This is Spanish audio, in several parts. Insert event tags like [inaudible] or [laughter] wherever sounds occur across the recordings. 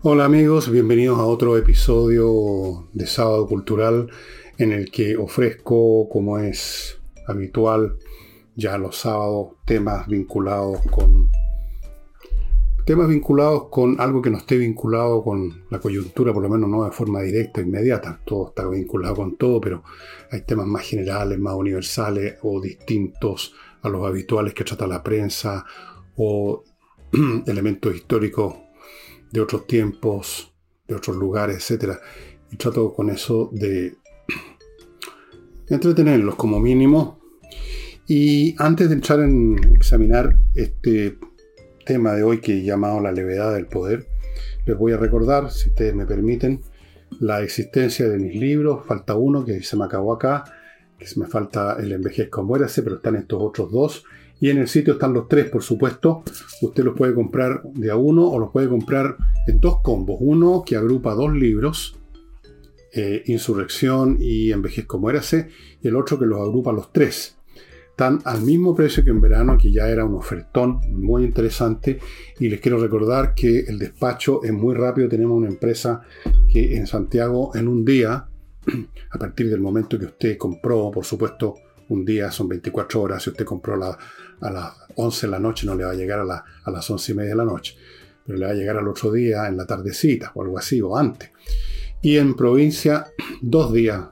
Hola amigos, bienvenidos a otro episodio de Sábado Cultural en el que ofrezco, como es habitual, ya los sábados temas vinculados con temas vinculados con algo que no esté vinculado con la coyuntura, por lo menos no de forma directa, inmediata. Todo está vinculado con todo, pero hay temas más generales, más universales o distintos a los habituales que trata la prensa o [clears throat] elementos históricos de otros tiempos, de otros lugares, etc. Y trato con eso de entretenerlos como mínimo. Y antes de entrar en examinar este tema de hoy que he llamado la levedad del poder, les voy a recordar, si ustedes me permiten, la existencia de mis libros. Falta uno que se me acabó acá, que se me falta el envejezco muérase, pero están estos otros dos. Y en el sitio están los tres, por supuesto. Usted los puede comprar de a uno o los puede comprar en dos combos. Uno que agrupa dos libros, eh, Insurrección y Envejezco Muérase, y el otro que los agrupa los tres. Están al mismo precio que en verano, que ya era un ofertón muy interesante. Y les quiero recordar que el despacho es muy rápido. Tenemos una empresa que en Santiago en un día, [clears throat] a partir del momento que usted compró, por supuesto, un día son 24 horas. Si usted compró a las 11 de la noche, no le va a llegar a, las 11 y media de la noche. Pero le va a llegar al otro día en la tardecita o algo así, o antes. Y en provincia, dos días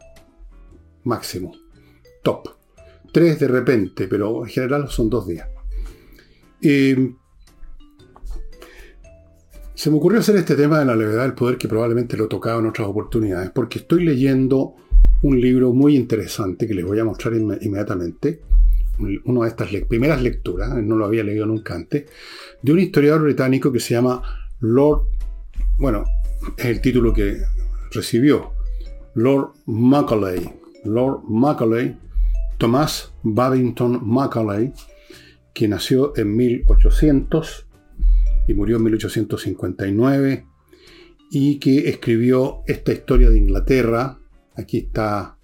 máximo. Top. Tres de repente, pero en general son dos días. se me ocurrió hacer este tema de la levedad del poder que probablemente lo he tocado en otras oportunidades, porque estoy leyendo un libro muy interesante que les voy a mostrar inmediatamente. Una de estas primeras lecturas, no lo había leído nunca antes, de un historiador británico que se llama Lord, bueno, es el título que recibió, Lord Macaulay. Lord Macaulay, Thomas Babington Macaulay, que nació en 1800 y murió en 1859, y que escribió esta historia de Inglaterra, Aquí está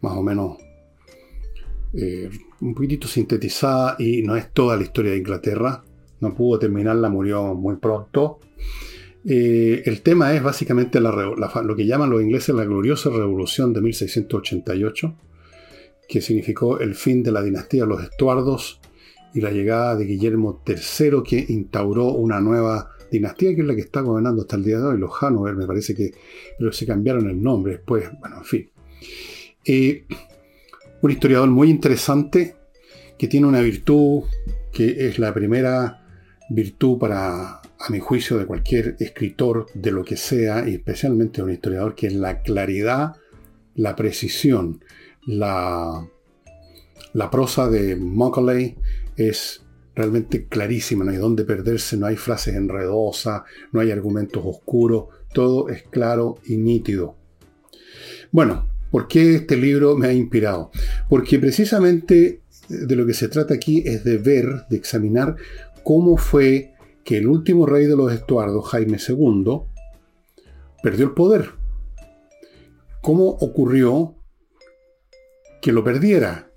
más o menos eh, un poquitito sintetizada y no es toda la historia de Inglaterra. No pudo terminarla, murió muy pronto. Eh, el tema es básicamente lo que llaman los ingleses la gloriosa revolución de 1688, que significó el fin de la dinastía de los Estuardos y la llegada de Guillermo III, que instauró una nueva dinastía que es la que está gobernando hasta el día de hoy, los Hanover, me parece que, pero se cambiaron el nombre después, bueno, en fin. Eh, un historiador muy interesante que tiene una virtud que es la primera virtud para, a mi juicio, de cualquier escritor de lo que sea, y especialmente un historiador, que es la claridad, la precisión. La, la prosa de Macaulay es realmente clarísima, no hay dónde perderse, no hay frases enredosas, no hay argumentos oscuros, todo es claro y nítido. Bueno, ¿por qué este libro me ha inspirado? Porque precisamente de lo que se trata aquí es de ver, de examinar cómo fue que el último rey de los Estuardos, Jaime II, perdió el poder. ¿Cómo ocurrió que lo perdiera?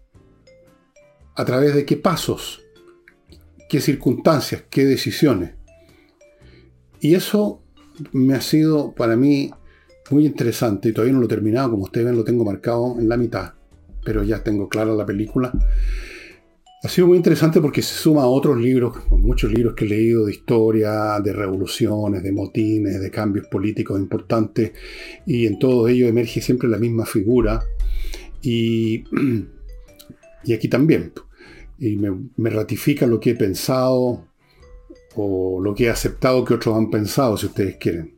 ¿A través de qué pasos? Qué circunstancias, qué decisiones. Y eso me ha sido para mí muy interesante y todavía no lo he terminado, como ustedes ven lo tengo marcado en la mitad, pero ya tengo clara la película. Ha sido muy interesante porque se suma a otros libros, muchos libros que he leído de historia, de revoluciones, de motines, de cambios políticos importantes, y en todo ello emerge siempre la misma figura. Y, [clears throat] y aquí también y me, ratifica lo que he pensado o lo que he aceptado que otros han pensado, si ustedes quieren.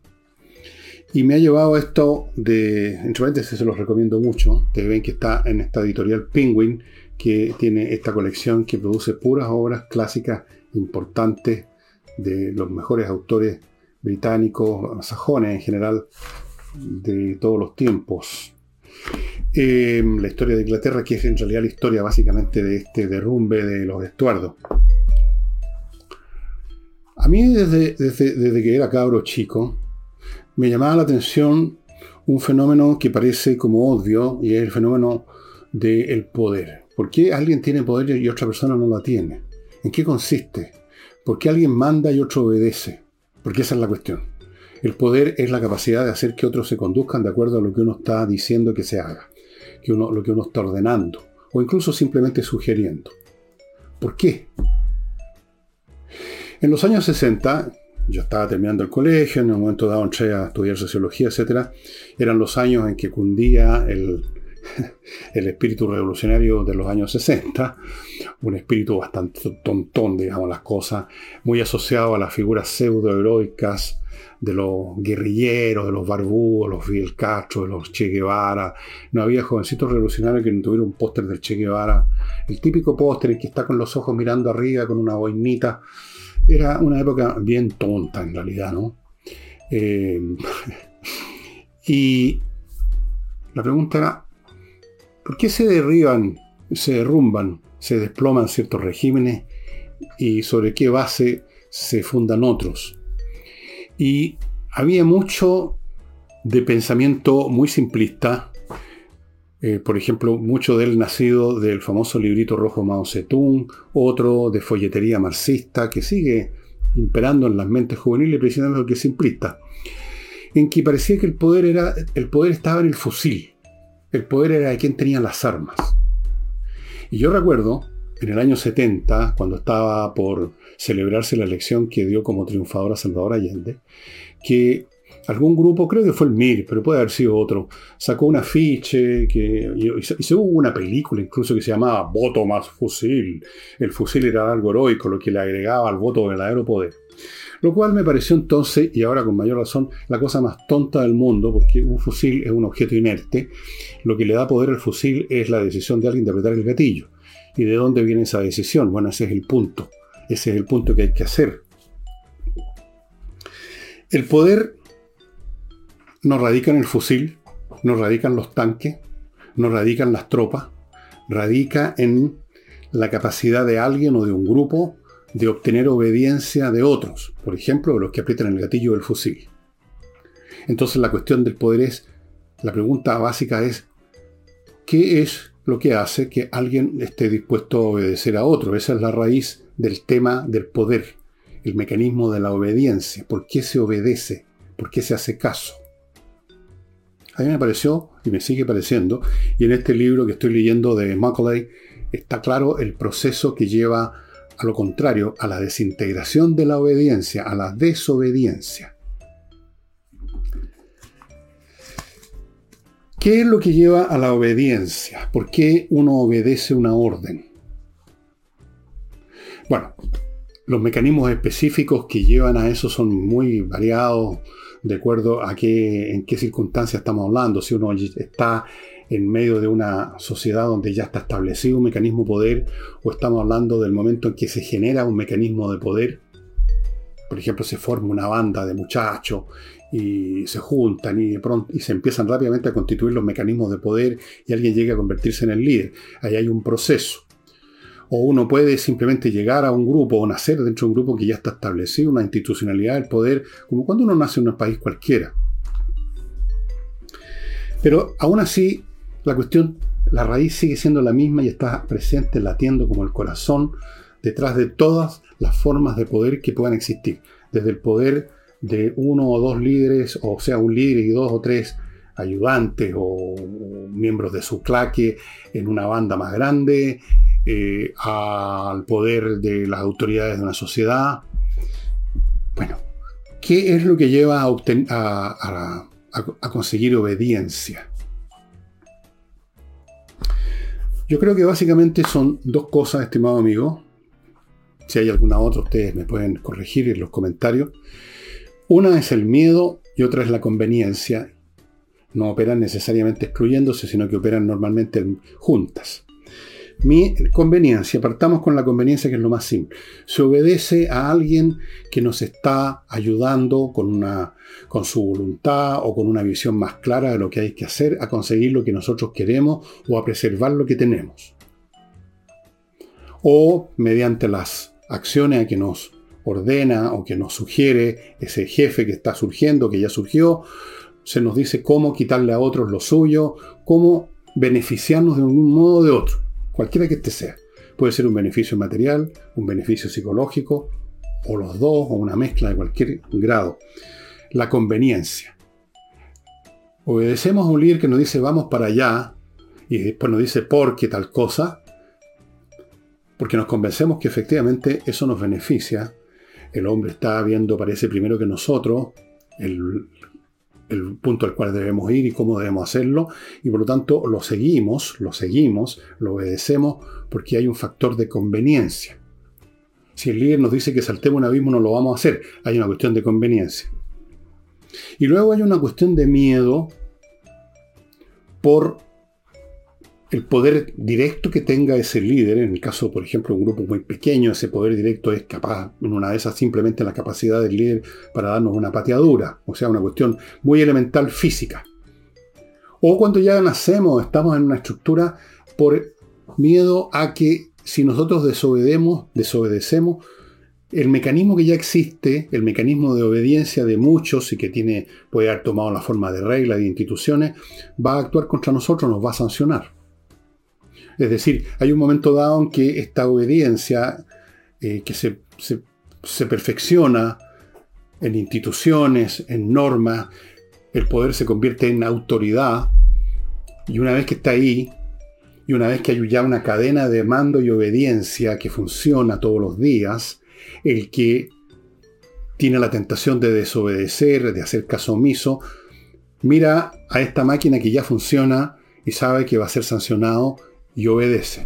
Y me ha llevado esto de, entre paréntesis, se los recomiendo mucho. Ustedes ven que está en esta editorial Penguin, que tiene esta colección que produce puras obras clásicas importantes de los mejores autores británicos, sajones en general, de todos los tiempos. Eh, la historia de Inglaterra, que es en realidad la historia básicamente de este derrumbe de los estuardos. A mí desde, desde, que era cabro chico, me llamaba la atención un fenómeno que parece como obvio y es el fenómeno del poder. ¿Por qué alguien tiene poder y otra persona no la tiene? ¿En qué consiste? ¿Por qué alguien manda y otro obedece? Porque esa es la cuestión. El poder es la capacidad de hacer que otros se conduzcan de acuerdo a lo que uno está diciendo que se haga, que uno, lo que uno está ordenando, o incluso simplemente sugiriendo. ¿Por qué? En los años 60, yo estaba terminando el colegio, en un momento dado entré a estudiar sociología, etc. Eran los años en que cundía el, [laughs] el espíritu revolucionario de los años 60, un espíritu bastante tontón, digamos las cosas, muy asociado a las figuras pseudo-heroicas de los guerrilleros, de los barbudos, los Fidel Castro, de los Che Guevara. No había jovencitos revolucionarios que no tuvieran un póster del Che Guevara. El típico póster que está con los ojos mirando arriba, con una boinita. Era una época bien tonta en realidad, ¿no? Eh, [laughs] y la pregunta era, ¿por qué se derriban, se derrumban, se desploman ciertos regímenes y sobre qué base se fundan otros? Y había mucho de pensamiento muy simplista, eh, por ejemplo, mucho de él nacido del famoso librito rojo Mao Zedong, otro de folletería marxista que sigue imperando en las mentes juveniles precisamente porque es simplista, en que parecía que el poder, era, el poder estaba en el fusil, el poder era de quien tenía las armas. Y yo recuerdo, en el año 70, cuando estaba por celebrarse la elección que dio como triunfadora Salvador Allende, que algún grupo, creo que fue el MIR, pero puede haber sido otro, sacó un afiche que, y, se, hubo una película incluso que se llamaba Voto más fusil. El fusil era algo heroico, lo que le agregaba al voto verdadero poder. Lo cual me pareció entonces, y ahora con mayor razón, la cosa más tonta del mundo, porque un fusil es un objeto inerte. Lo que le da poder al fusil es la decisión de alguien de apretar el gatillo. ¿Y de dónde viene esa decisión? Bueno, ese es el punto. Ese es el punto que hay que hacer. El poder no radica en el fusil, no radica en los tanques, no radica en las tropas, radica en la capacidad de alguien o de un grupo de obtener obediencia de otros, por ejemplo, los que aprietan el gatillo del fusil. Entonces la cuestión del poder es, la pregunta básica es, ¿qué es lo que hace que alguien esté dispuesto a obedecer a otro? Esa es la raíz del tema del poder, el mecanismo de la obediencia. ¿Por qué se obedece? ¿Por qué se hace caso? A mí me pareció, y me sigue pareciendo, y en este libro que estoy leyendo de Macaulay, está claro el proceso que lleva a lo contrario, a la desintegración de la obediencia, a la desobediencia. ¿Qué es lo que lleva a la obediencia? ¿Por qué uno obedece una orden? Bueno, los mecanismos específicos que llevan a eso son muy variados de acuerdo a qué, en qué circunstancias estamos hablando. Si uno está en medio de una sociedad donde ya está establecido un mecanismo de poder, o estamos hablando del momento en que se genera un mecanismo de poder. Por ejemplo, se forma una banda de muchachos y se juntan y, de pronto, y se empiezan rápidamente a constituir los mecanismos de poder y alguien llega a convertirse en el líder. Ahí hay un proceso o uno puede simplemente llegar a un grupo o nacer dentro de un grupo que ya está establecido, una institucionalidad del poder, como cuando uno nace en un país cualquiera. Pero aún así, la cuestión, la raíz sigue siendo la misma y está presente, latiendo como el corazón, detrás de todas las formas de poder que puedan existir. Desde el poder de uno o dos líderes, o sea, un líder y dos o tres ayudantes o, miembros de su claque en una banda más grande, eh, al poder de las autoridades de una sociedad. Bueno, ¿qué es lo que lleva a, a conseguir obediencia? Yo creo que básicamente son dos cosas, estimado amigo. Si hay alguna otra, ustedes me pueden corregir en los comentarios. Una es el miedo y otra es la conveniencia. No operan necesariamente excluyéndose, sino que operan normalmente juntas. Mi conveniencia, partamos con la conveniencia que es lo más simple. Se obedece a alguien que nos está ayudando con, una, con su voluntad o con una visión más clara de lo que hay que hacer a conseguir lo que nosotros queremos o a preservar lo que tenemos. O mediante las acciones que nos ordena o que nos sugiere ese jefe que está surgiendo, que ya surgió, se nos dice cómo quitarle a otros lo suyo, cómo beneficiarnos de un modo o de otro cualquiera que este sea. Puede ser un beneficio material, un beneficio psicológico, o los dos, o una mezcla de cualquier grado. la conveniencia. Obedecemos a un líder que nos dice vamos para allá y después nos dice por qué tal cosa, porque nos convencemos que efectivamente eso nos beneficia. El hombre está viendo, parece primero que nosotros, el, el punto al cual debemos ir y cómo debemos hacerlo, y por lo tanto lo seguimos, lo seguimos, lo obedecemos, porque hay un factor de conveniencia. Si el líder nos dice que saltemos un abismo, no lo vamos a hacer. Hay una cuestión de conveniencia. Y luego hay una cuestión de miedo por el poder directo que tenga ese líder, en el caso, por ejemplo, de un grupo muy pequeño, ese poder directo es capaz, en una de esas, simplemente la capacidad del líder para darnos una pateadura, o sea, una cuestión muy elemental física. O cuando ya nacemos, estamos en una estructura por miedo a que si nosotros desobedecemos, desobedecemos, el mecanismo que ya existe, el mecanismo de obediencia de muchos y que tiene, puede haber tomado la forma de reglas, de instituciones, va a actuar contra nosotros, nos va a sancionar. Es decir, hay un momento dado en que esta obediencia eh, que se, se perfecciona en instituciones, en normas, el poder se convierte en autoridad y una vez que está ahí, y una vez que hay ya una cadena de mando y obediencia que funciona todos los días, el que tiene la tentación de desobedecer, de hacer caso omiso, mira a esta máquina que ya funciona y sabe que va a ser sancionado y obedece.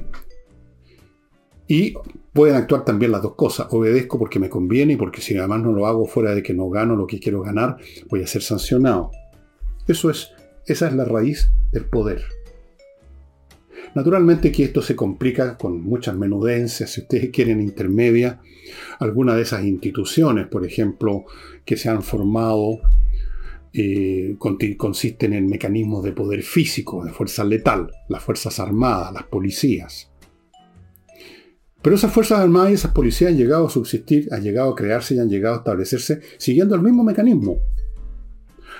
Y pueden actuar también las dos cosas. Obedezco porque me conviene y porque si además no lo hago fuera de que no gano lo que quiero ganar, voy a ser sancionado. Eso es, esa es la raíz del poder. Naturalmente que esto se complica con muchas menudencias, si ustedes quieren intermedia, algunas de esas instituciones, por ejemplo, que se han formado eh, consisten en mecanismos de poder físico, de fuerza letal, las Fuerzas Armadas, las policías. Pero esas Fuerzas Armadas y esas policías han llegado a subsistir, han llegado a crearse y han llegado a establecerse siguiendo el mismo mecanismo.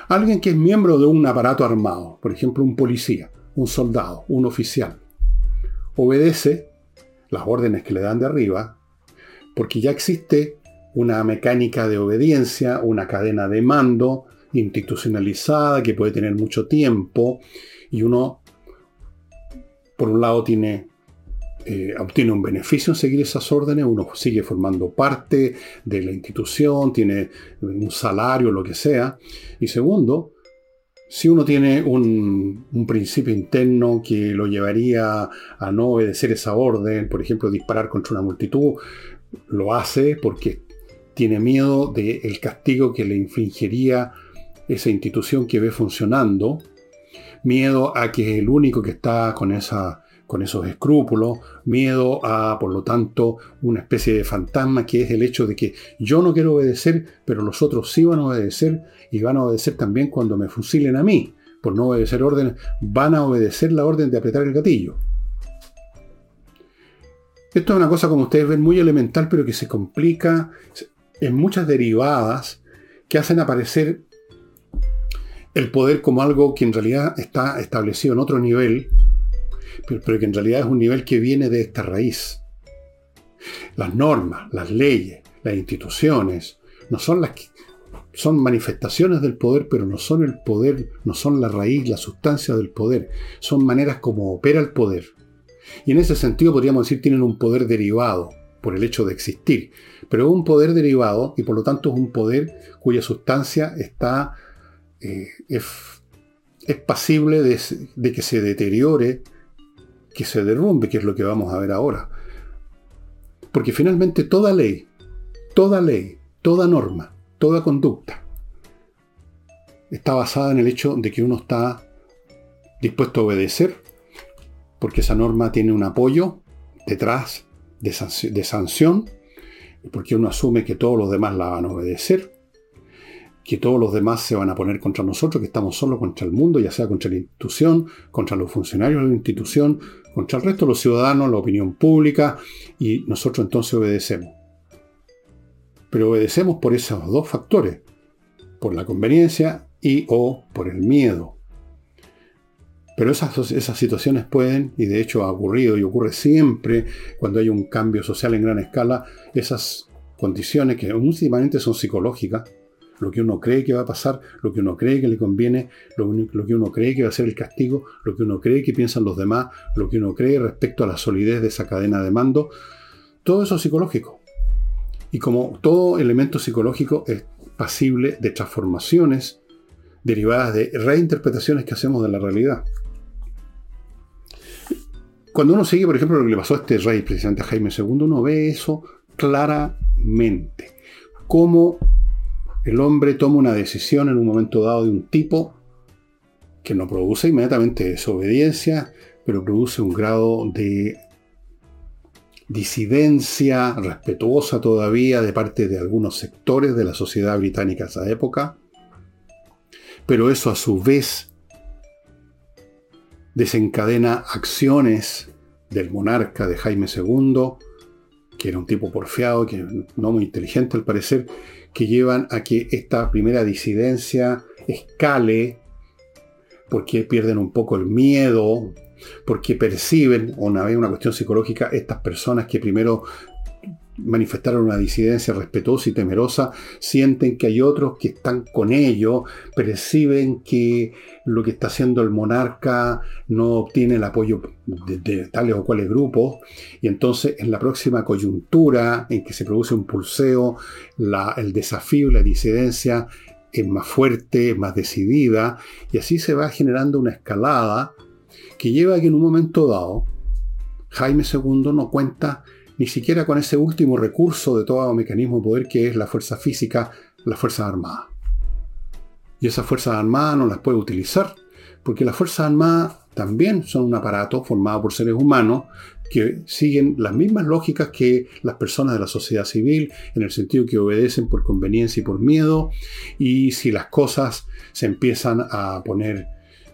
Alguien que es miembro de un aparato armado, por ejemplo un policía, un soldado, un oficial, obedece las órdenes que le dan de arriba, porque ya existe una mecánica de obediencia, una cadena de mando, institucionalizada, que puede tener mucho tiempo, y uno, por un lado, tiene, eh, obtiene un beneficio en seguir esas órdenes, uno sigue formando parte de la institución, tiene un salario, lo que sea, y segundo, si uno tiene un, un, principio interno que lo llevaría a no obedecer esa orden, por ejemplo, disparar contra una multitud, lo hace porque tiene miedo del castigo que le infligiría esa institución que ve funcionando, miedo a que es el único que está con, esa, con esos escrúpulos, miedo a, por lo tanto, una especie de fantasma que es el hecho de que yo no quiero obedecer, pero los otros sí van a obedecer y van a obedecer también cuando me fusilen a mí. Por no obedecer órdenes, van a obedecer la orden de apretar el gatillo. Esto es una cosa, como ustedes ven, muy elemental, pero que se complica en muchas derivadas que hacen aparecer el poder como algo que en realidad está establecido en otro nivel, pero, que en realidad es un nivel que viene de esta raíz. Las normas, las leyes, las instituciones, no son las que, son manifestaciones del poder, pero no son el poder, no son la raíz, la sustancia del poder. Son maneras como opera el poder. Y en ese sentido podríamos decir tienen un poder derivado por el hecho de existir. Pero es un poder derivado y por lo tanto es un poder cuya sustancia está eh, es, pasible de, que se deteriore, que se derrumbe, que es lo que vamos a ver ahora. Porque finalmente toda ley, toda ley, toda norma, toda conducta, está basada en el hecho de que uno está dispuesto a obedecer, porque esa norma tiene un apoyo detrás de, de sanción, porque uno asume que todos los demás la van a obedecer, que todos los demás se van a poner contra nosotros, que estamos solo contra el mundo, ya sea contra la institución, contra los funcionarios de la institución, contra el resto de los ciudadanos, la opinión pública, y nosotros entonces obedecemos. Pero obedecemos por esos dos factores, por la conveniencia y o por el miedo. Pero esas, esas situaciones pueden, y de hecho ha ocurrido y ocurre siempre cuando hay un cambio social en gran escala, esas condiciones que últimamente son psicológicas, lo que uno cree que va a pasar, lo que uno cree que le conviene, lo, que uno cree que va a ser el castigo, lo que uno cree que piensan los demás, lo que uno cree respecto a la solidez de esa cadena de mando. Todo eso es psicológico. Y como todo elemento psicológico es pasible de transformaciones derivadas de reinterpretaciones que hacemos de la realidad. Cuando uno sigue, por ejemplo, lo que le pasó a este rey, presidente Jaime II, uno ve eso claramente. Cómo el hombre toma una decisión en un momento dado de un tipo que no produce inmediatamente desobediencia, pero produce un grado de disidencia respetuosa todavía de parte de algunos sectores de la sociedad británica a esa época, pero eso a su vez desencadena acciones del monarca de Jaime II, que era un tipo porfiado, que no muy inteligente al parecer, que llevan a que esta primera disidencia escale, porque pierden un poco el miedo, porque perciben, una vez una cuestión psicológica, estas personas que primero manifestaron una disidencia respetuosa y temerosa, sienten que hay otros que están con ellos, perciben que lo que está haciendo el monarca no obtiene el apoyo de, tales o cuales grupos, y entonces en la próxima coyuntura en que se produce un pulseo, el desafío y la disidencia es más fuerte, más decidida, y así se va generando una escalada que lleva a que en un momento dado Jaime II no cuenta ni siquiera con ese último recurso de todo mecanismo de poder que es la fuerza física, las Fuerzas Armadas. Y esas Fuerzas Armadas no las puede utilizar, porque las Fuerzas Armadas también son un aparato formado por seres humanos que siguen las mismas lógicas que las personas de la sociedad civil, en el sentido que obedecen por conveniencia y por miedo, y si las cosas se empiezan a poner,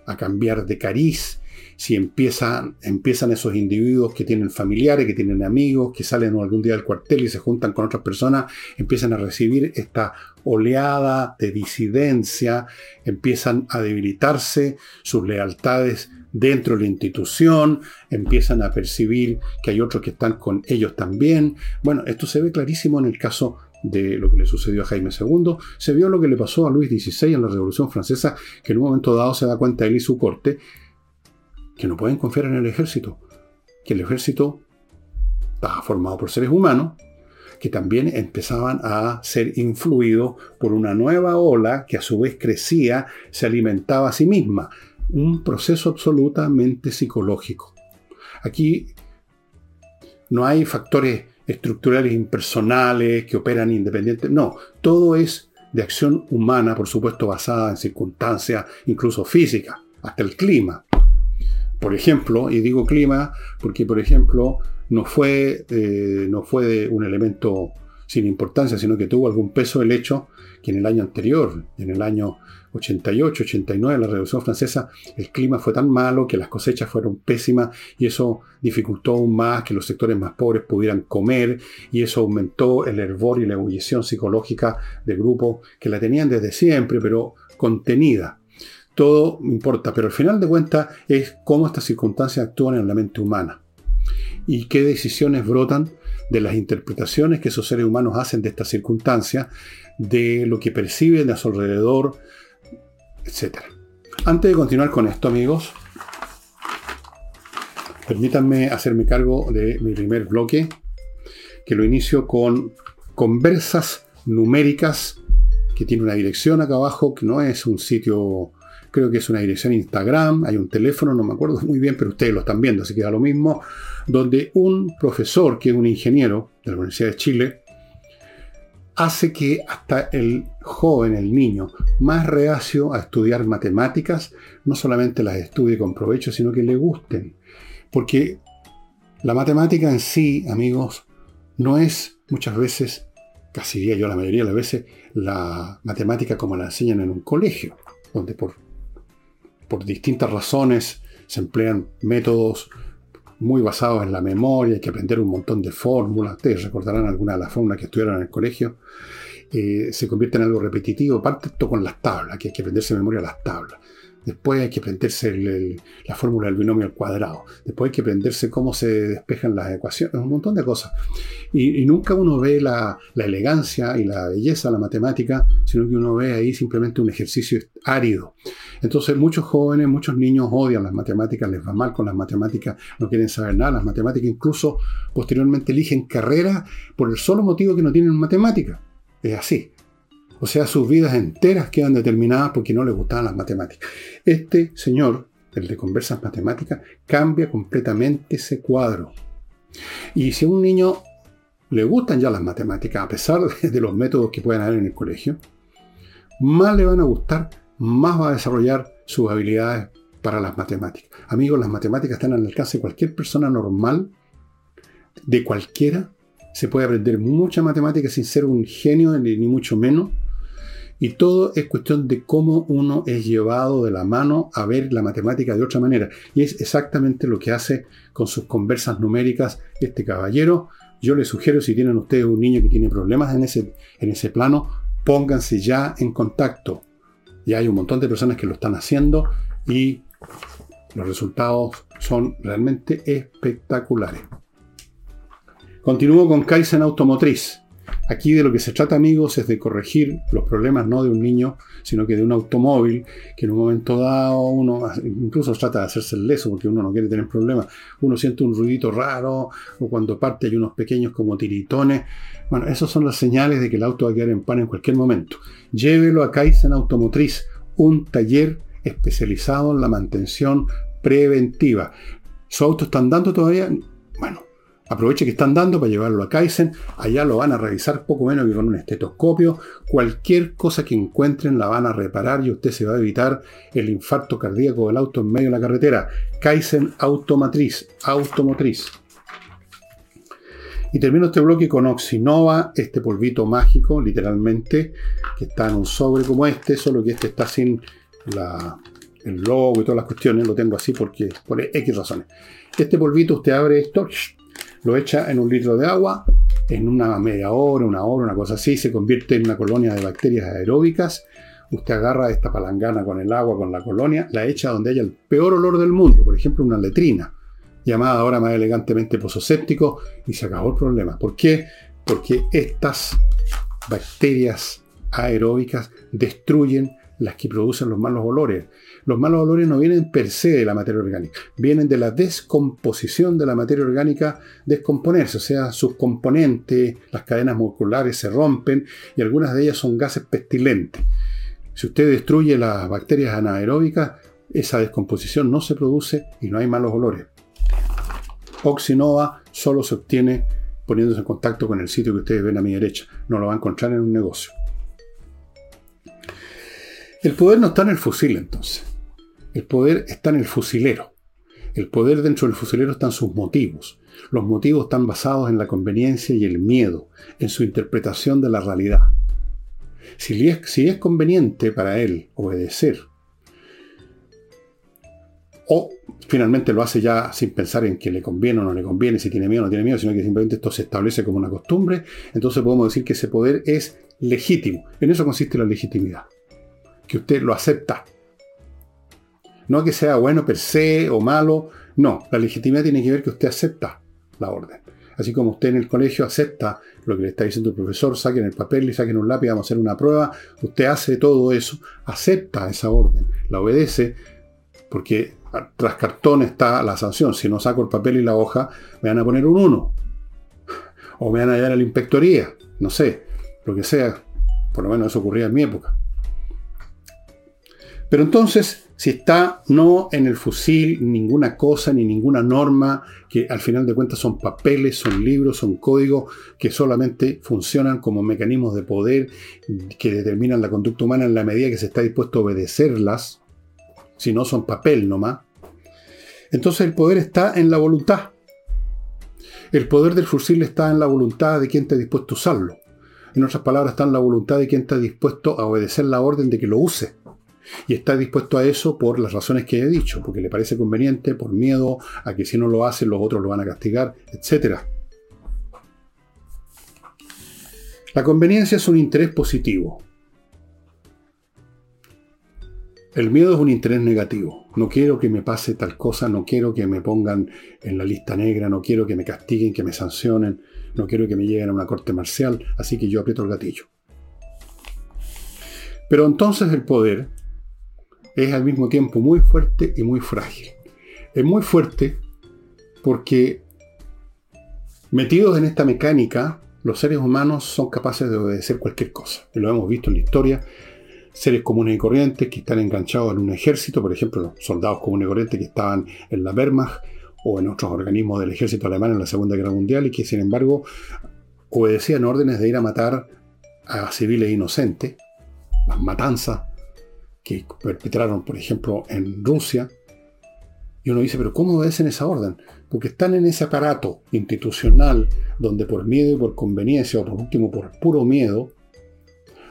a cambiar de cariz, si empiezan, esos individuos que tienen familiares, que tienen amigos, que salen algún día del cuartel y se juntan con otras personas, empiezan a recibir esta oleada de disidencia, empiezan a debilitarse sus lealtades dentro de la institución, empiezan a percibir que hay otros que están con ellos también. Bueno, esto se ve clarísimo en el caso de lo que le sucedió a Jaime II, se vio lo que le pasó a Luis XVI en la Revolución Francesa, que en un momento dado se da cuenta él y su corte que no pueden confiar en el ejército, que el ejército estaba formado por seres humanos, que también empezaban a ser influidos por una nueva ola que a su vez crecía, se alimentaba a sí misma. Un proceso absolutamente psicológico. Aquí no hay factores estructurales impersonales que operan independientes, no, todo es de acción humana, por supuesto basada en circunstancias incluso físicas, hasta el clima. Por ejemplo, y digo clima porque, por ejemplo, no fue, eh, no fue un elemento sin importancia, sino que tuvo algún peso el hecho que en el año anterior, en el año 88, 89, la Revolución Francesa, el clima fue tan malo que las cosechas fueron pésimas y eso dificultó aún más que los sectores más pobres pudieran comer y eso aumentó el hervor y la ebullición psicológica de grupos que la tenían desde siempre, pero contenida todo importa, pero al final de cuentas es cómo estas circunstancias actúan en la mente humana y qué decisiones brotan de las interpretaciones que esos seres humanos hacen de estas circunstancias, de lo que perciben a su alrededor, etc. Antes de continuar con esto, amigos, permítanme hacerme cargo de mi primer bloque, que lo inicio con conversas numéricas, que tiene una dirección acá abajo, que no es un sitio creo que es una dirección Instagram, hay un teléfono, no me acuerdo muy bien, pero ustedes lo están viendo, así que da lo mismo, donde un profesor, que es un ingeniero de la Universidad de Chile, hace que hasta el joven, el niño, más reacio a estudiar matemáticas, no solamente las estudie con provecho, sino que le gusten. Porque la matemática en sí, amigos, no es muchas veces, casi diría yo la mayoría de las veces, la matemática como la enseñan en un colegio, donde por por distintas razones se emplean métodos muy basados en la memoria, hay que aprender un montón de fórmulas, ustedes recordarán algunas de las fórmulas que estudiaron en el colegio, eh, se convierte en algo repetitivo, parte esto con las tablas, que hay que aprenderse de memoria las tablas. Después hay que aprenderse la fórmula del binomio al cuadrado, después hay que aprenderse cómo se despejan las ecuaciones, un montón de cosas. Y, nunca uno ve la, elegancia y la belleza de la matemática, sino que uno ve ahí simplemente un ejercicio árido. Entonces muchos jóvenes, muchos niños odian las matemáticas, les va mal con las matemáticas, no quieren saber nada, las matemáticas incluso posteriormente eligen carrera por el solo motivo que no tienen matemáticas. Es así. O sea, sus vidas enteras quedan determinadas porque no les gustaban las matemáticas. Este señor, el de conversas matemáticas, cambia completamente ese cuadro. Y si a un niño le gustan ya las matemáticas, a pesar de los métodos que pueden haber en el colegio, más le van a gustar, más va a desarrollar sus habilidades para las matemáticas. Amigos, las matemáticas están al alcance de cualquier persona normal, de cualquiera. Se puede aprender mucha matemática sin ser un genio, ni mucho menos. Y todo es cuestión de cómo uno es llevado de la mano a ver la matemática de otra manera. Y es exactamente lo que hace con sus conversas numéricas este caballero. Yo les sugiero, si tienen ustedes un niño que tiene problemas en ese, en ese plano, pónganse ya en contacto. Ya hay un montón de personas que lo están haciendo y los resultados son realmente espectaculares. Continúo con Kaizen Automotriz. Aquí de lo que se trata, amigos, es de corregir los problemas no de un niño, sino que de un automóvil, que en un momento dado uno incluso trata de hacerse el leso porque uno no quiere tener problemas. Uno siente un ruidito raro, o cuando parte hay unos pequeños como tiritones. Bueno, esas son las señales de que el auto va a quedar en pan en cualquier momento. Llévelo a Kaizen Automotriz, un taller especializado en la mantención preventiva. ¿Su auto está andando todavía? Aproveche que están dando para llevarlo a Kaizen. Allá lo van a revisar poco menos que con un estetoscopio. Cualquier cosa que encuentren la van a reparar y usted se va a evitar el infarto cardíaco del auto en medio de la carretera. Kaizen Automatriz. Automotriz. Y termino este bloque con Oxinova, este polvito mágico, literalmente, que está en un sobre como este, solo que este está sin el logo y todas las cuestiones. Lo tengo así porque por X razones. Este polvito usted abre esto lo echa en un litro de agua, en una media hora, una hora, una cosa así, se convierte en una colonia de bacterias aeróbicas. Usted agarra esta palangana con el agua, con la colonia, la echa donde haya el peor olor del mundo, por ejemplo, una letrina, llamada ahora más elegantemente pozoséptico, y se acabó el problema. ¿Por qué? Porque estas bacterias aeróbicas destruyen las que producen los malos olores. Los malos olores no vienen per se de la materia orgánica, vienen de la descomposición de la materia orgánica descomponerse, o sea, sus componentes, las cadenas moleculares se rompen y algunas de ellas son gases pestilentes. Si usted destruye las bacterias anaeróbicas, esa descomposición no se produce y no hay malos olores. Oxinova solo se obtiene poniéndose en contacto con el sitio que ustedes ven a mi derecha. No lo va a encontrar en un negocio. El poder no está en el fusil entonces. El poder está en el fusilero. El poder dentro del fusilero están sus motivos. Los motivos están basados en la conveniencia y el miedo, en su interpretación de la realidad. Si es, si es conveniente para él obedecer, o finalmente lo hace ya sin pensar en que le conviene o no le conviene, si tiene miedo o no tiene miedo, sino que simplemente esto se establece como una costumbre, entonces podemos decir que ese poder es legítimo. En eso consiste la legitimidad, que usted lo acepta no que sea bueno per se o malo. No, la legitimidad tiene que ver que usted acepta la orden. Así como usted en el colegio acepta lo que le está diciendo el profesor, saquen el papel y saquen un lápiz, vamos a hacer una prueba. Usted hace todo eso, acepta esa orden, la obedece, porque tras cartón está la sanción. Si no saco el papel y la hoja, me van a poner un 1. O me van a llevar a la inspectoría. No sé, lo que sea. Por lo menos eso ocurría en mi época. Pero entonces, si está no en el fusil ninguna cosa ni ninguna norma, que al final de cuentas son papeles, son libros, son códigos que solamente funcionan como mecanismos de poder que determinan la conducta humana en la medida que se está dispuesto a obedecerlas, si no son papel nomás, entonces el poder está en la voluntad. El poder del fusil está en la voluntad de quien está dispuesto a usarlo. En otras palabras, está en la voluntad de quien está dispuesto a obedecer la orden de que lo use. Y está dispuesto a eso por las razones que he dicho, porque le parece conveniente, por miedo a que si no lo hace los otros lo van a castigar, etc. La conveniencia es un interés positivo. El miedo es un interés negativo. No quiero que me pase tal cosa, no quiero que me pongan en la lista negra, no quiero que me castiguen, que me sancionen, no quiero que me lleguen a una corte marcial, así que yo aprieto el gatillo. Pero entonces el poder es al mismo tiempo muy fuerte y muy frágil. Es muy fuerte porque metidos en esta mecánica, los seres humanos son capaces de obedecer cualquier cosa. Y lo hemos visto en la historia seres comunes y corrientes que están enganchados en un ejército, por ejemplo, soldados comunes y corrientes que estaban en la Wehrmacht o en otros organismos del ejército alemán en la Segunda Guerra Mundial y que, sin embargo, obedecían órdenes de ir a matar a civiles inocentes, las matanzas que perpetraron, por ejemplo, en Rusia. Y uno dice, pero ¿cómo obedecen esa orden? Porque están en ese aparato institucional donde por miedo y por conveniencia, o por último por puro miedo,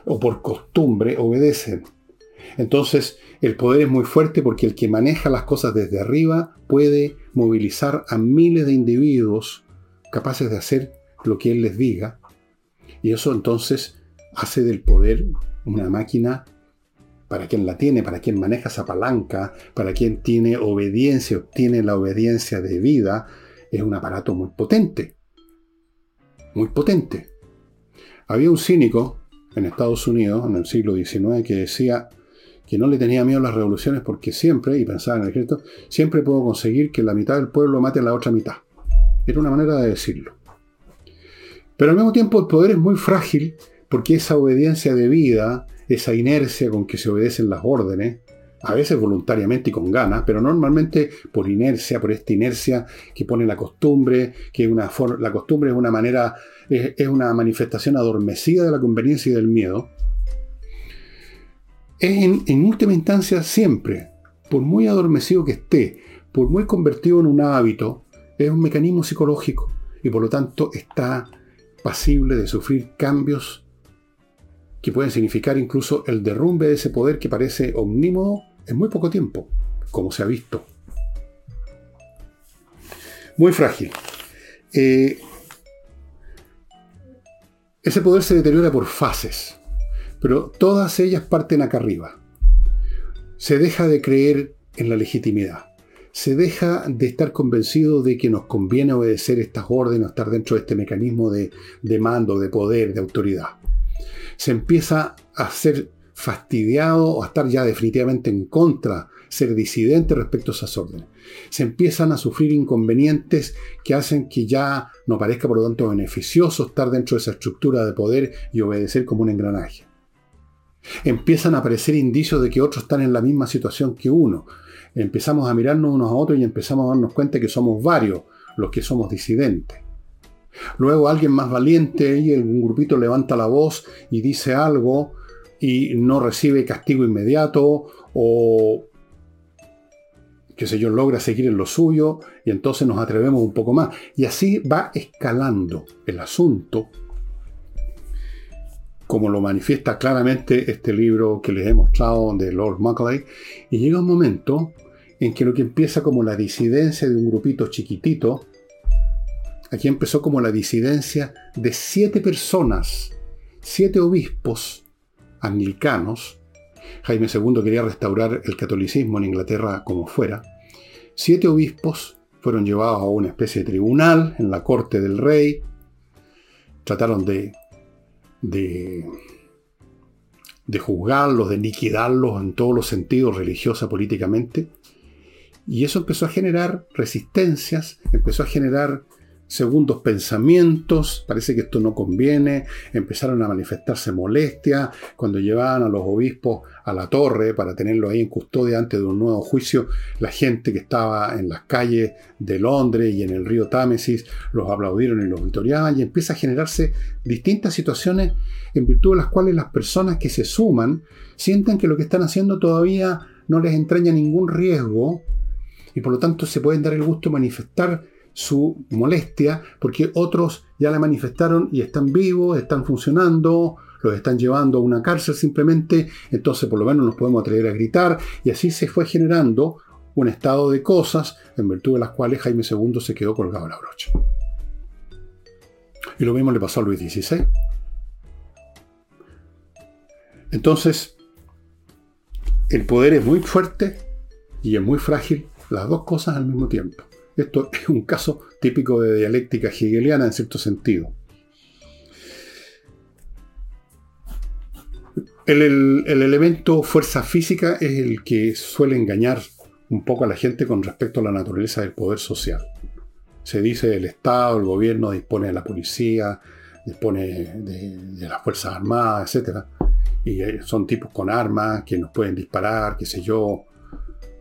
o por costumbre obedecen. Entonces, el poder es muy fuerte porque el que maneja las cosas desde arriba puede movilizar a miles de individuos capaces de hacer lo que él les diga. Y eso entonces hace del poder una máquina para quien la tiene, para quien maneja esa palanca, para quien tiene obediencia, obtiene la obediencia de vida, es un aparato muy potente. Muy potente. Había un cínico en Estados Unidos en el siglo XIX que decía que no le tenía miedo a las revoluciones porque siempre, y pensaba en el ejército, siempre puedo conseguir que la mitad del pueblo mate a la otra mitad. Era una manera de decirlo. Pero al mismo tiempo el poder es muy frágil porque esa obediencia de vida, esa inercia con que se obedecen las órdenes, a veces voluntariamente y con ganas, pero normalmente por inercia, por esta inercia que pone la costumbre, que una la costumbre es una manera, es, una manifestación adormecida de la conveniencia y del miedo, es en, en última instancia siempre, por muy adormecido que esté, por muy convertido en un hábito, es un mecanismo psicológico y por lo tanto está pasible de sufrir cambios que pueden significar incluso el derrumbe de ese poder que parece omnímodo en muy poco tiempo, como se ha visto. Muy frágil. Eh, ese poder se deteriora por fases, pero todas ellas parten acá arriba. Se deja de creer en la legitimidad. Se deja de estar convencido de que nos conviene obedecer estas órdenes, estar dentro de este mecanismo de, de mando, de poder, de autoridad. Se empieza a ser fastidiado o a estar ya definitivamente en contra, ser disidente respecto a esas órdenes. Se empiezan a sufrir inconvenientes que hacen que ya no parezca por lo tanto beneficioso estar dentro de esa estructura de poder y obedecer como un engranaje. Empiezan a aparecer indicios de que otros están en la misma situación que uno. Empezamos a mirarnos unos a otros y empezamos a darnos cuenta que somos varios los que somos disidentes. Luego alguien más valiente y un grupito levanta la voz y dice algo y no recibe castigo inmediato o que sé yo, logra seguir en lo suyo y entonces nos atrevemos un poco más. Y así va escalando el asunto, como lo manifiesta claramente este libro que les he mostrado de Lord Macaulay, y llega un momento en que lo que empieza como la disidencia de un grupito chiquitito, aquí empezó como la disidencia de siete personas, siete obispos, anglicanos, Jaime II quería restaurar el catolicismo en Inglaterra como fuera, siete obispos fueron llevados a una especie de tribunal en la corte del rey, trataron de, de, de juzgarlos, de liquidarlos en todos los sentidos, religiosa, políticamente, y eso empezó a generar resistencias, empezó a generar segundos pensamientos, parece que esto no conviene, empezaron a manifestarse molestias cuando llevaban a los obispos a la torre para tenerlos ahí en custodia antes de un nuevo juicio, la gente que estaba en las calles de Londres y en el río Támesis los aplaudieron y los victoriaban y empieza a generarse distintas situaciones en virtud de las cuales las personas que se suman sienten que lo que están haciendo todavía no les entraña ningún riesgo y por lo tanto se pueden dar el gusto de manifestar su molestia, porque otros ya la manifestaron y están vivos, están funcionando, los están llevando a una cárcel simplemente, entonces por lo menos nos podemos atrever a gritar, y así se fue generando un estado de cosas en virtud de las cuales Jaime II se quedó colgado la brocha. Y lo mismo le pasó a Luis XVI. Entonces, el poder es muy fuerte y es muy frágil, las dos cosas al mismo tiempo. Esto [laughs] es un caso típico de dialéctica hegeliana en cierto sentido. El, elemento fuerza física es el que suele engañar un poco a la gente con respecto a la naturaleza del poder social. Se dice el Estado, el gobierno dispone de la policía, dispone de, las Fuerzas Armadas, etc. Y son tipos con armas que nos pueden disparar, qué sé yo.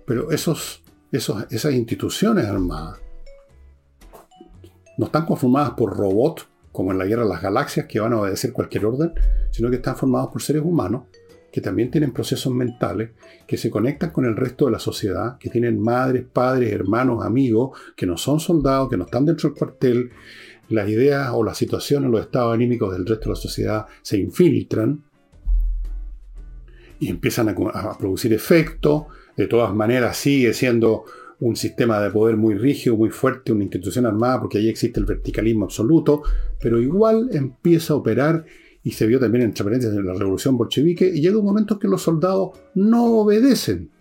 Pero esos, esas instituciones armadas no están conformadas por robots como en la guerra de las galaxias, que van a obedecer cualquier orden, sino que están formados por seres humanos que también tienen procesos mentales, que se conectan con el resto de la sociedad, que tienen madres, padres, hermanos, amigos, que no son soldados, que no están dentro del cuartel, las ideas o las situaciones, los estados anímicos del resto de la sociedad se infiltran y empiezan a, a producir efectos. De todas maneras, sigue siendo un sistema de poder muy rígido, muy fuerte, una institución armada, porque ahí existe el verticalismo absoluto, pero igual empieza a operar y se vio también en transparencia de la revolución bolchevique, y llega un momento en que los soldados no obedecen.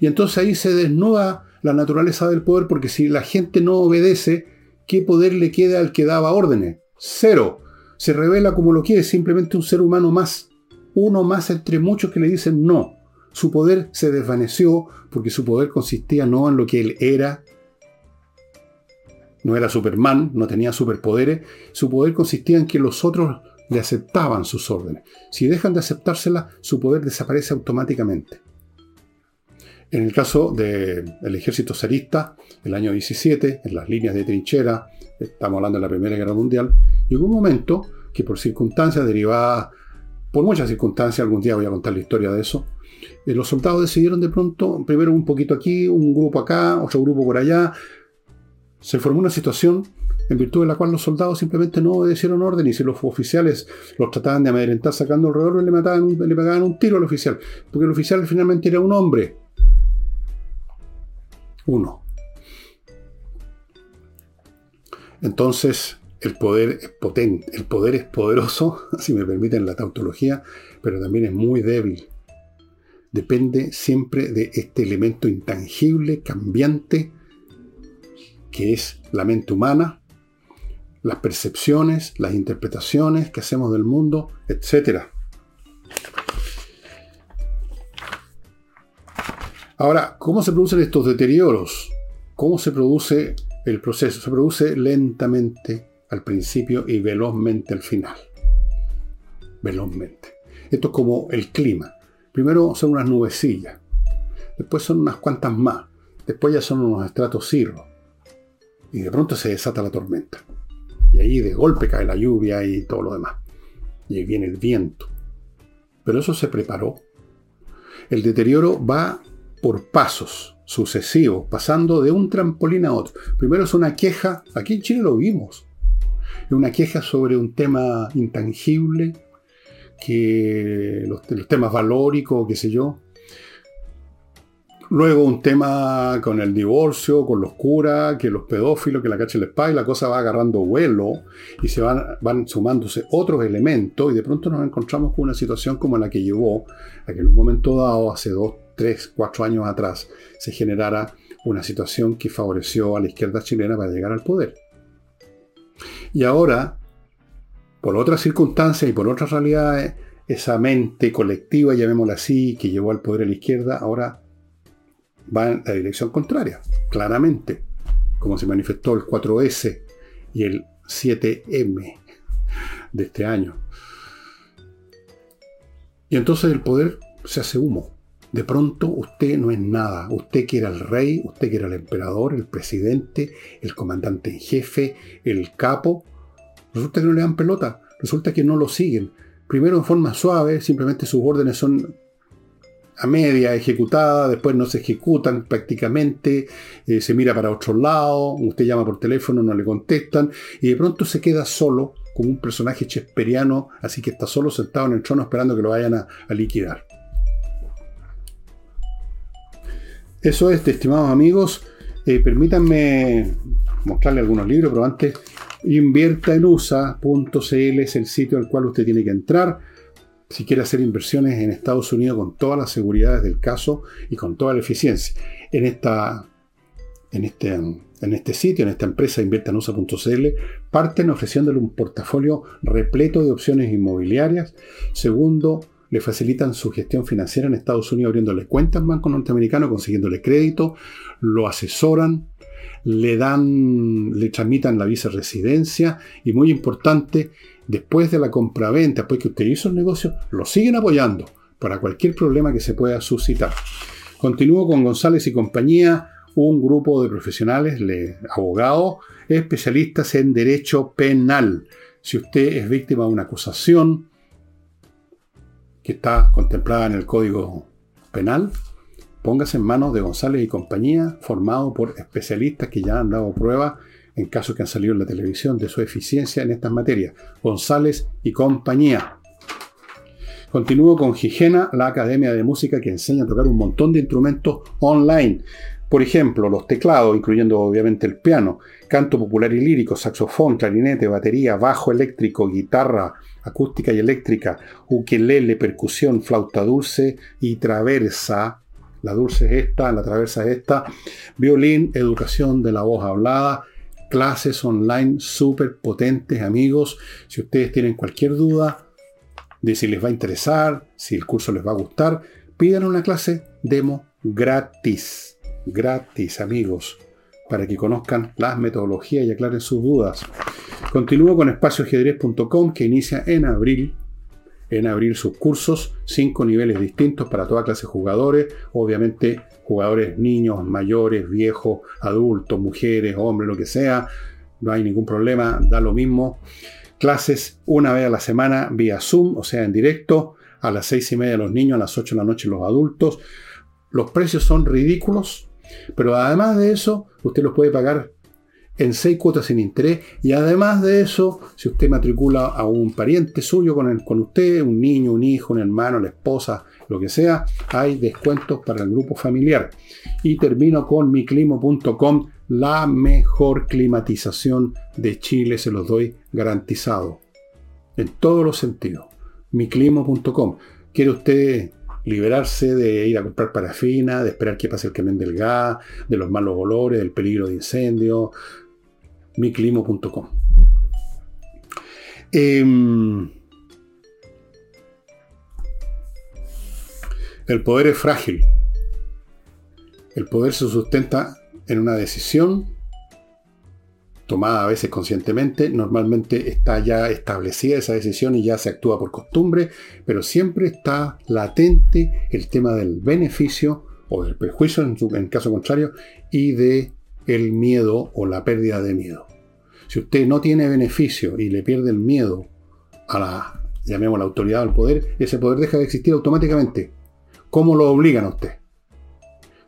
Y entonces ahí se desnuda la naturaleza del poder, porque si la gente no obedece, ¿qué poder le queda al que daba órdenes? Cero. Se revela como lo quiere, simplemente un ser humano más. Uno más entre muchos que le dicen no. Su poder se desvaneció porque su poder consistía no en lo que él era, no era Superman, no tenía superpoderes, su poder consistía en que los otros le aceptaban sus órdenes. Si dejan de aceptárselas, su poder desaparece automáticamente. En el caso del ejército zarista, el año 17, en las líneas de trinchera, estamos hablando de la Primera Guerra Mundial, llegó un momento que por circunstancias derivadas, por muchas circunstancias, algún día voy a contar la historia de eso, eh, los soldados decidieron de pronto, primero un poquito aquí, un grupo acá, otro grupo por allá. Se formó una situación en virtud de la cual los soldados simplemente no obedecieron orden y si los oficiales los trataban de amedrentar sacando revólver le, mataban, le pegaban un tiro al oficial, porque el oficial finalmente era un hombre. Uno. Entonces, el poder es potente, el poder es poderoso, [laughs] si me permiten la tautología, pero también es muy débil depende siempre de este elemento intangible, cambiante, que es la mente humana, las percepciones, las interpretaciones que hacemos del mundo, etc. Ahora, ¿cómo se producen estos deterioros? ¿Cómo se produce el proceso? Se produce lentamente al principio y velozmente al final. Velozmente. Esto es como el clima. Primero son unas nubecillas, después son unas cuantas más, después ya son unos estratos cirros, y de pronto se desata la tormenta. Y ahí de golpe cae la lluvia y todo lo demás. Y ahí viene el viento. Pero eso se preparó. El deterioro va por pasos sucesivos, pasando de un trampolín a otro. Primero es una queja, aquí en Chile lo vimos, es una queja sobre un tema intangible, que los, temas valóricos, qué sé yo. Luego un tema con el divorcio, con los curas, que los pedófilos, que la cacha el spa y la cosa va agarrando vuelo y se van, van sumándose otros elementos y de pronto nos encontramos con una situación como la que llevó a que en un momento dado, hace dos, tres, cuatro años atrás, se generara una situación que favoreció a la izquierda chilena para llegar al poder. Y ahora por otras circunstancias y por otras realidades, esa mente colectiva, llamémosla así, que llevó al poder a la izquierda, ahora va en la dirección contraria, claramente, como se manifestó el 4S y el 7M de este año. Y entonces el poder se hace humo. De pronto usted no es nada. Usted que era el rey, usted que era el emperador, el presidente, el comandante en jefe, el capo, Resulta que no le dan pelota, resulta que no lo siguen. Primero en forma suave, simplemente sus órdenes son a media ejecutadas, después no se ejecutan prácticamente, eh, se mira para otro lado, usted llama por teléfono, no le contestan, y de pronto se queda solo como un personaje chesperiano, así que está solo sentado en el trono esperando que lo vayan a, liquidar. Eso es, estimados amigos. Eh, permítanme mostrarle algunos libros, pero antes invierta en USA.cl es el sitio al cual usted tiene que entrar si quiere hacer inversiones en Estados Unidos con todas las seguridades del caso y con toda la eficiencia. En, esta, en, este, en este sitio, en esta empresa inviertanusa.cl, parten ofreciéndole un portafolio repleto de opciones inmobiliarias. Segundo, le facilitan su gestión financiera en Estados Unidos abriéndole cuentas en banco norteamericano, consiguiéndole crédito, lo asesoran, le dan, le tramitan la visa residencia y muy importante, después de la compraventa, después que usted hizo el negocio, lo siguen apoyando para cualquier problema que se pueda suscitar. Continúo con González y compañía, un grupo de profesionales, abogados, especialistas en derecho penal. Si usted es víctima de una acusación que está contemplada en el Código Penal, póngase en manos de González y compañía, formado por especialistas que ya han dado prueba en casos que han salido en la televisión de su eficiencia en estas materias. González y compañía. Continúo con Gigena, la academia de música que enseña a tocar un montón de instrumentos online. Por ejemplo, los teclados, incluyendo obviamente el piano, canto popular y lírico, saxofón, clarinete, batería, bajo eléctrico, guitarra acústica y eléctrica, ukelele, percusión, flauta dulce y traversa, la dulce es esta, la traversa es esta. Violín, educación de la voz hablada. Clases online súper potentes, amigos. Si ustedes tienen cualquier duda de si les va a interesar, si el curso les va a gustar, pidan una clase demo gratis. Gratis, amigos, para que conozcan las metodologías y aclaren sus dudas. Continúo con espacioajedrez.com que inicia en abril en abrir sus cursos, cinco niveles distintos para toda clase de jugadores, obviamente jugadores niños, mayores, viejos, adultos, mujeres, hombres, lo que sea, no hay ningún problema, da lo mismo. Clases una vez a la semana vía Zoom, o sea, en directo, a las seis y media los niños, a las ocho de la noche los adultos. Los precios son ridículos, pero además de eso, usted los puede pagar en seis cuotas sin interés y además de eso, si usted matricula a un pariente suyo con, el, con usted, un niño, un hijo, un hermano, la esposa, lo que sea, hay descuentos para el grupo familiar. Y termino con miclimo.com, la mejor climatización de Chile, se los doy garantizado. En todos los sentidos. miclimo.com. ¿Quiere usted liberarse de ir a comprar parafina, de esperar que pase el camión del gas, de los malos olores, del peligro de incendio, miclimo.com. Em, el poder es frágil. El poder se sustenta en una decisión tomada a veces conscientemente, normalmente está ya establecida esa decisión y ya se actúa por costumbre, pero siempre está latente el tema del beneficio o del perjuicio en, en caso contrario y de el miedo o la pérdida de miedo. Si usted no tiene beneficio y le pierde el miedo a la, llamemos la autoridad del poder, ese poder deja de existir automáticamente. ¿Cómo lo obligan a usted?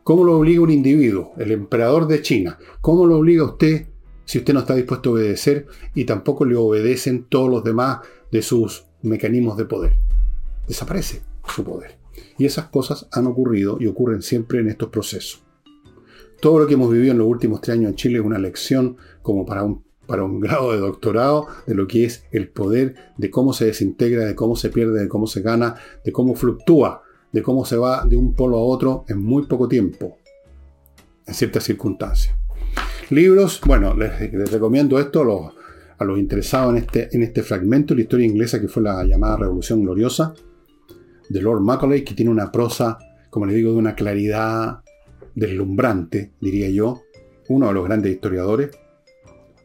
¿Cómo lo obliga un individuo, el emperador de China? ¿Cómo lo obliga a usted si usted no está dispuesto a obedecer y tampoco le obedecen todos los demás de sus mecanismos de poder? Desaparece su poder. Y esas cosas han ocurrido y ocurren siempre en estos procesos. Todo lo que hemos vivido en los últimos tres años en Chile es una lección como para un, para un [laughs] grado de doctorado de lo que es el poder, de cómo se desintegra, de cómo se pierde, de cómo se gana, de cómo fluctúa, de cómo se va de un polo a otro en muy poco tiempo, en ciertas circunstancias. Libros, bueno, les, recomiendo esto a los, a los interesados en este, en este fragmento, la historia inglesa que fue la llamada Revolución Gloriosa, de Lord Macaulay, que tiene una prosa, como les digo, de una claridad deslumbrante, diría yo, uno de los grandes historiadores.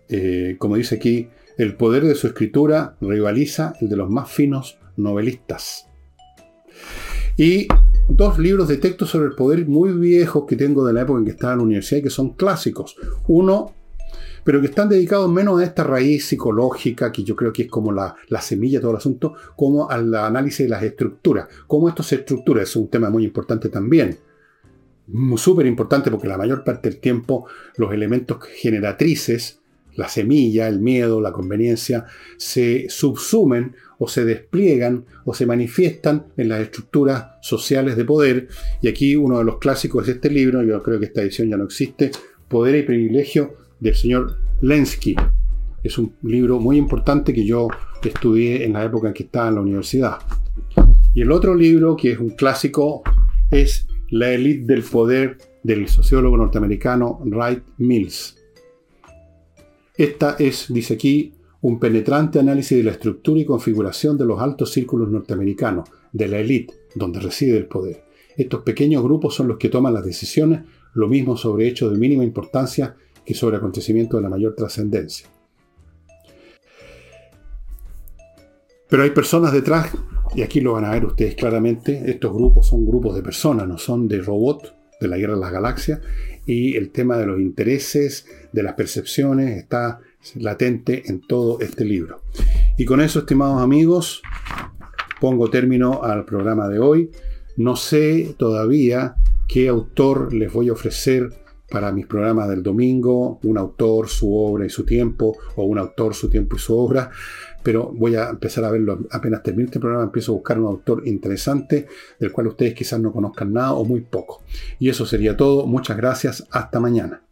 Eh, como dice aquí, el poder de su escritura rivaliza el de los más finos novelistas. Y dos libros de texto sobre el poder muy viejos que tengo de la época en que estaba en la universidad y que son clásicos. Uno, pero que están dedicados menos a esta raíz psicológica, que yo creo que es como la, la semilla de todo el asunto, como al análisis de las estructuras. Cómo esto se estructura es un tema muy importante también súper importante porque la mayor parte del tiempo los elementos generatrices, la semilla, el miedo, la conveniencia, se subsumen o se despliegan o se manifiestan en las estructuras sociales de poder. Y aquí uno de los clásicos es este libro, yo creo que esta edición ya no existe, Poder y Privilegio del señor Lensky. Es un libro muy importante que yo estudié en la época en que estaba en la universidad. Y el otro libro, que es un clásico, es La élite del poder del sociólogo norteamericano Wright Mills. Esta es, dice aquí, un penetrante análisis de la estructura y configuración de los altos círculos norteamericanos, de la élite, donde reside el poder. Estos pequeños grupos son los que toman las decisiones, lo mismo sobre hechos de mínima importancia que sobre acontecimientos de la mayor trascendencia. Pero hay personas detrás, y aquí lo van a ver ustedes claramente, estos grupos son grupos de personas, no son de robots de la guerra de las galaxias, y el tema de los intereses, de las percepciones, está latente en todo este libro. Y con eso, estimados amigos, pongo término al programa de hoy. No sé todavía qué autor les voy a ofrecer para mis programas del domingo, un autor, su obra y su tiempo, o un autor, su tiempo y su obra, pero voy a empezar a verlo apenas termine este programa, empiezo a buscar un autor interesante del cual ustedes quizás no conozcan nada o muy poco. Y eso sería todo, muchas gracias, hasta mañana.